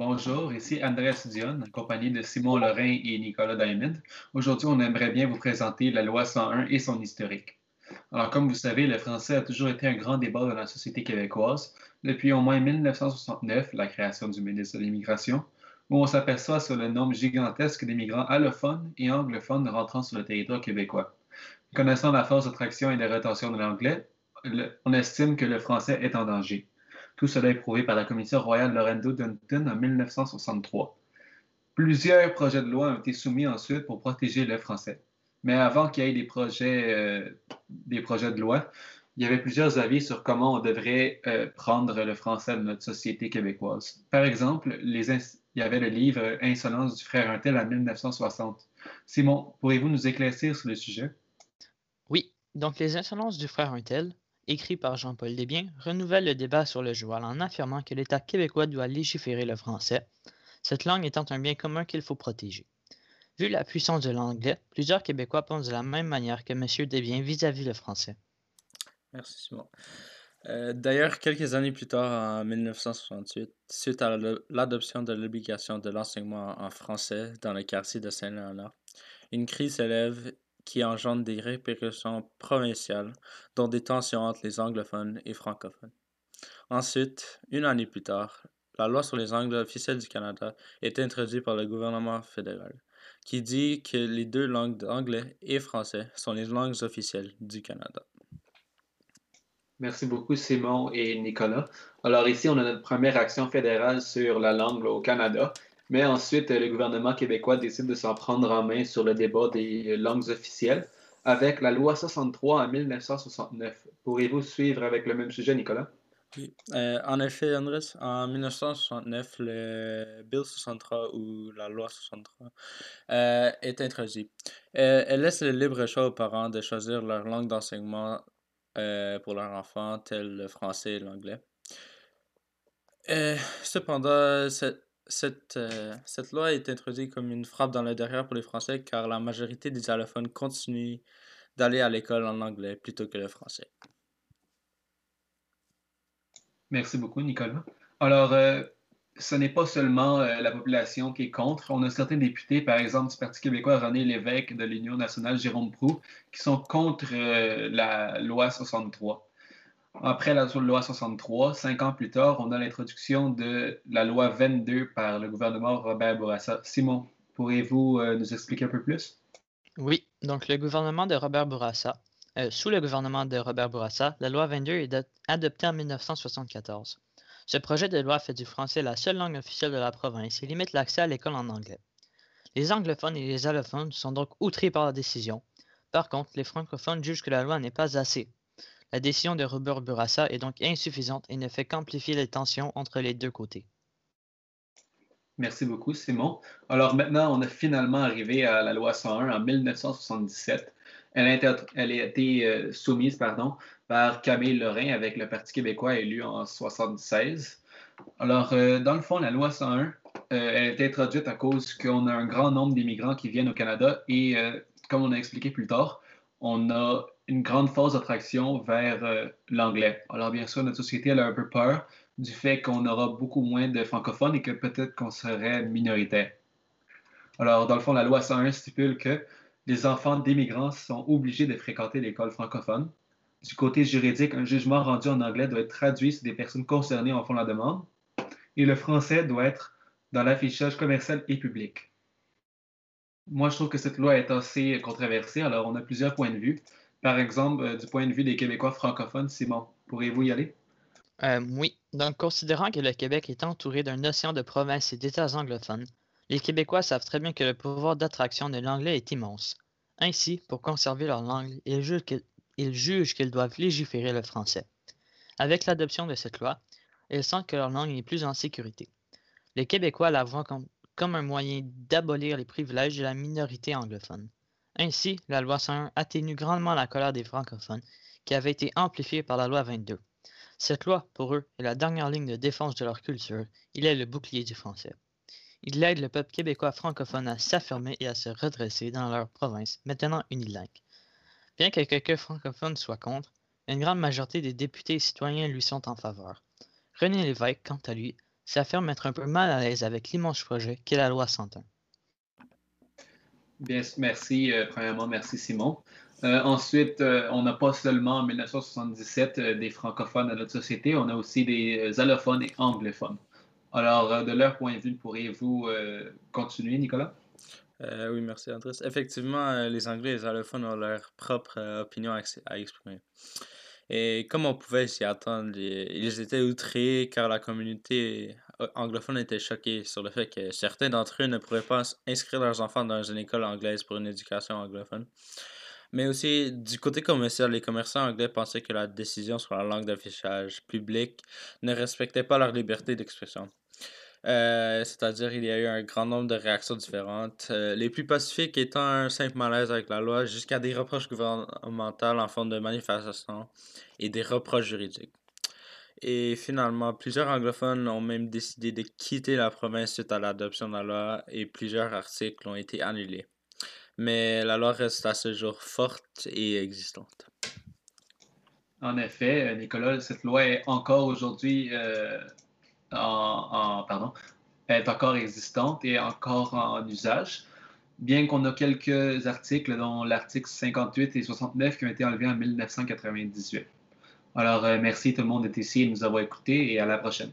Andreas Dion, accompagné de Simon Lorrain et Nicolas Diamond. Aujourd'hui, on aimerait bien vous présenter la loi 101 et son historique. Alors, comme vous savez, le français a toujours été un grand débat dans la société québécoise depuis au moins 1969, la création du ministre de l'Immigration, où on s'aperçoit sur le nombre gigantesque d'immigrants allophones et anglophones rentrant sur le territoire québécois. Connaissant la force d'attraction et de rétention de l'anglais, on estime que le français est en danger. Tout cela est prouvé par la commission royale Lorenzo Dunton en 1963. Plusieurs projets de loi ont été soumis ensuite pour protéger le français. Mais avant qu'il y ait des projets, euh, des projets de loi, il y avait plusieurs avis sur comment on devrait euh, prendre le français de notre société québécoise. Par exemple, il y avait le livre Insolence du frère Untel en 1960. Simon, pourriez-vous nous éclaircir sur le sujet? Oui, donc les Insolences du frère Untel, écrit par Jean-Paul Desbiens, renouvelle le débat sur le joual en affirmant que l'État québécois doit légiférer le français, cette langue étant un bien commun qu'il faut protéger. Vu la puissance de l'anglais, plusieurs Québécois pensent de la même manière que M. Desbiens vis-à-vis le français. Merci Simon. Euh, d'ailleurs, quelques années plus tard, en 1968, suite à l'adoption de l'obligation de l'enseignement en français dans le quartier de Saint-Léonard, une crise s'élève qui engendre des répercussions provinciales, dont des tensions entre les anglophones et francophones. Ensuite, une année plus tard, la loi sur les anglais officiels du Canada est introduite par le gouvernement fédéral, qui dit que les deux langues anglais et français sont les langues officielles du Canada. Merci beaucoup, Simon et Nicolas. Alors ici, on a notre première action fédérale sur la langue au Canada. Mais ensuite, le gouvernement québécois décide de s'en prendre en main sur le débat des langues officielles avec la loi 63 en 1969. Pourriez-vous suivre avec le même sujet, Nicolas? Oui. Euh, en effet, Andrés, en 1969, le Bill 63 ou la loi 63 euh, est introduit. Euh, elle laisse le libre choix aux parents de choisir leur langue d'enseignement pour leurs enfants, tel le français et l'anglais. cependant, cette cette, euh, cette loi est introduite comme une frappe dans le derrière pour les Français car la majorité des allophones continuent d'aller à l'école en anglais plutôt que le français. Merci beaucoup, Nicolas. Alors, euh, ce n'est pas seulement euh, la population qui est contre. On a certains députés, par exemple du Parti québécois, René Lévesque de l'Union nationale, Jérôme Proux, qui sont contre la loi 63. Après la loi 63, cinq ans plus tard, on a l'introduction de la loi 22 par le gouvernement Robert Bourassa. Simon, pourriez-vous euh, nous expliquer un peu plus? Oui, donc le gouvernement de Robert Bourassa, euh, sous le gouvernement de Robert Bourassa, la loi 22 est adoptée en 1974. Ce projet de loi fait du français la seule langue officielle de la province et limite l'accès à l'école en anglais. Les anglophones et les allophones sont donc outrés par la décision. Par contre, les francophones jugent que la loi n'est pas assez la décision de Robert Bourassa est donc insuffisante et ne fait qu'amplifier les tensions entre les deux côtés. Merci beaucoup, Simon. Alors maintenant, on est finalement arrivé à la loi 101 en 1977. Elle a été, elle a été euh, soumise pardon, par Camille Lorrain avec le Parti québécois élu en 1976. Alors, euh, dans le fond, la loi 101, euh, elle a été introduite à cause qu'on a un grand nombre d'immigrants qui viennent au Canada et, comme on a expliqué plus tard, on a une grande force d'attraction vers euh, l'anglais. Alors bien sûr, notre société elle a un peu peur du fait qu'on aura beaucoup moins de francophones et que peut-être qu'on serait minoritaire. Alors dans le fond, la loi 101 stipule que les enfants d'immigrants sont obligés de fréquenter l'école francophone. Du côté juridique, un jugement rendu en anglais doit être traduit si des personnes concernées en font la demande. Et le français doit être dans l'affichage commercial et public. Moi, je trouve que cette loi est assez controversée. Alors, on a plusieurs points de vue. Par exemple, euh, du point de vue des Québécois francophones, Simon, pourriez-vous y aller? Euh, oui. Donc, considérant que le Québec est entouré d'un océan de provinces et d'États anglophones, les Québécois savent très bien que le pouvoir d'attraction de l'anglais est immense. Ainsi, pour conserver leur langue, ils jugent qu'ils doivent légiférer le français. Avec l'adoption de cette loi, ils sentent que leur langue est plus en sécurité. Les Québécois la voient comme un moyen d'abolir les privilèges de la minorité anglophone. Ainsi, la loi 101 atténue grandement la colère des francophones, qui avait été amplifiée par la loi 22. Cette loi, pour eux, est la dernière ligne de défense de leur culture. Il est le bouclier du français. Il aide le peuple québécois francophone à s'affirmer et à se redresser dans leur province, maintenant unilingue. Bien que quelques francophones soient contre, une grande majorité des députés et citoyens lui sont en faveur. René Lévesque, quant à lui, s'affirme être un peu mal à l'aise avec l'immense projet qu'est la loi 101. Bien, merci. Euh, premièrement, merci Simon. Euh, ensuite, euh, on n'a pas seulement en 1977 des francophones dans notre société, on a aussi des allophones et anglophones. Alors, de leur point de vue, pourriez-vous continuer, Nicolas? oui, merci, Andrés. Effectivement, les Anglais et les allophones ont leur propre opinion à exprimer. Et comme on pouvait s'y attendre, ils étaient outrés car la communauté anglophone était choquée sur le fait que certains d'entre eux ne pourraient pas inscrire leurs enfants dans une école anglaise pour une éducation anglophone. Mais aussi, du côté commercial, les commerçants anglais pensaient que la décision sur la langue d'affichage public ne respectait pas leur liberté d'expression. Euh, c'est-à-dire il y a eu un grand nombre de réactions différentes, euh, les plus pacifiques étant un simple malaise avec la loi jusqu'à des reproches gouvernementaux en forme de manifestations et des reproches juridiques. Et finalement, plusieurs anglophones ont même décidé de quitter la province suite à l'adoption de la loi et plusieurs articles ont été annulés. Mais la loi reste à ce jour forte et existante. En effet, Nicolas, cette loi est encore aujourd'hui euh, en, pardon, est encore existante et encore en usage, bien qu'on a quelques articles, dont l'article 58 et 69 qui ont été enlevés en 1998. Alors, euh, merci tout le monde d'être ici et nous avoir écoutés et à la prochaine.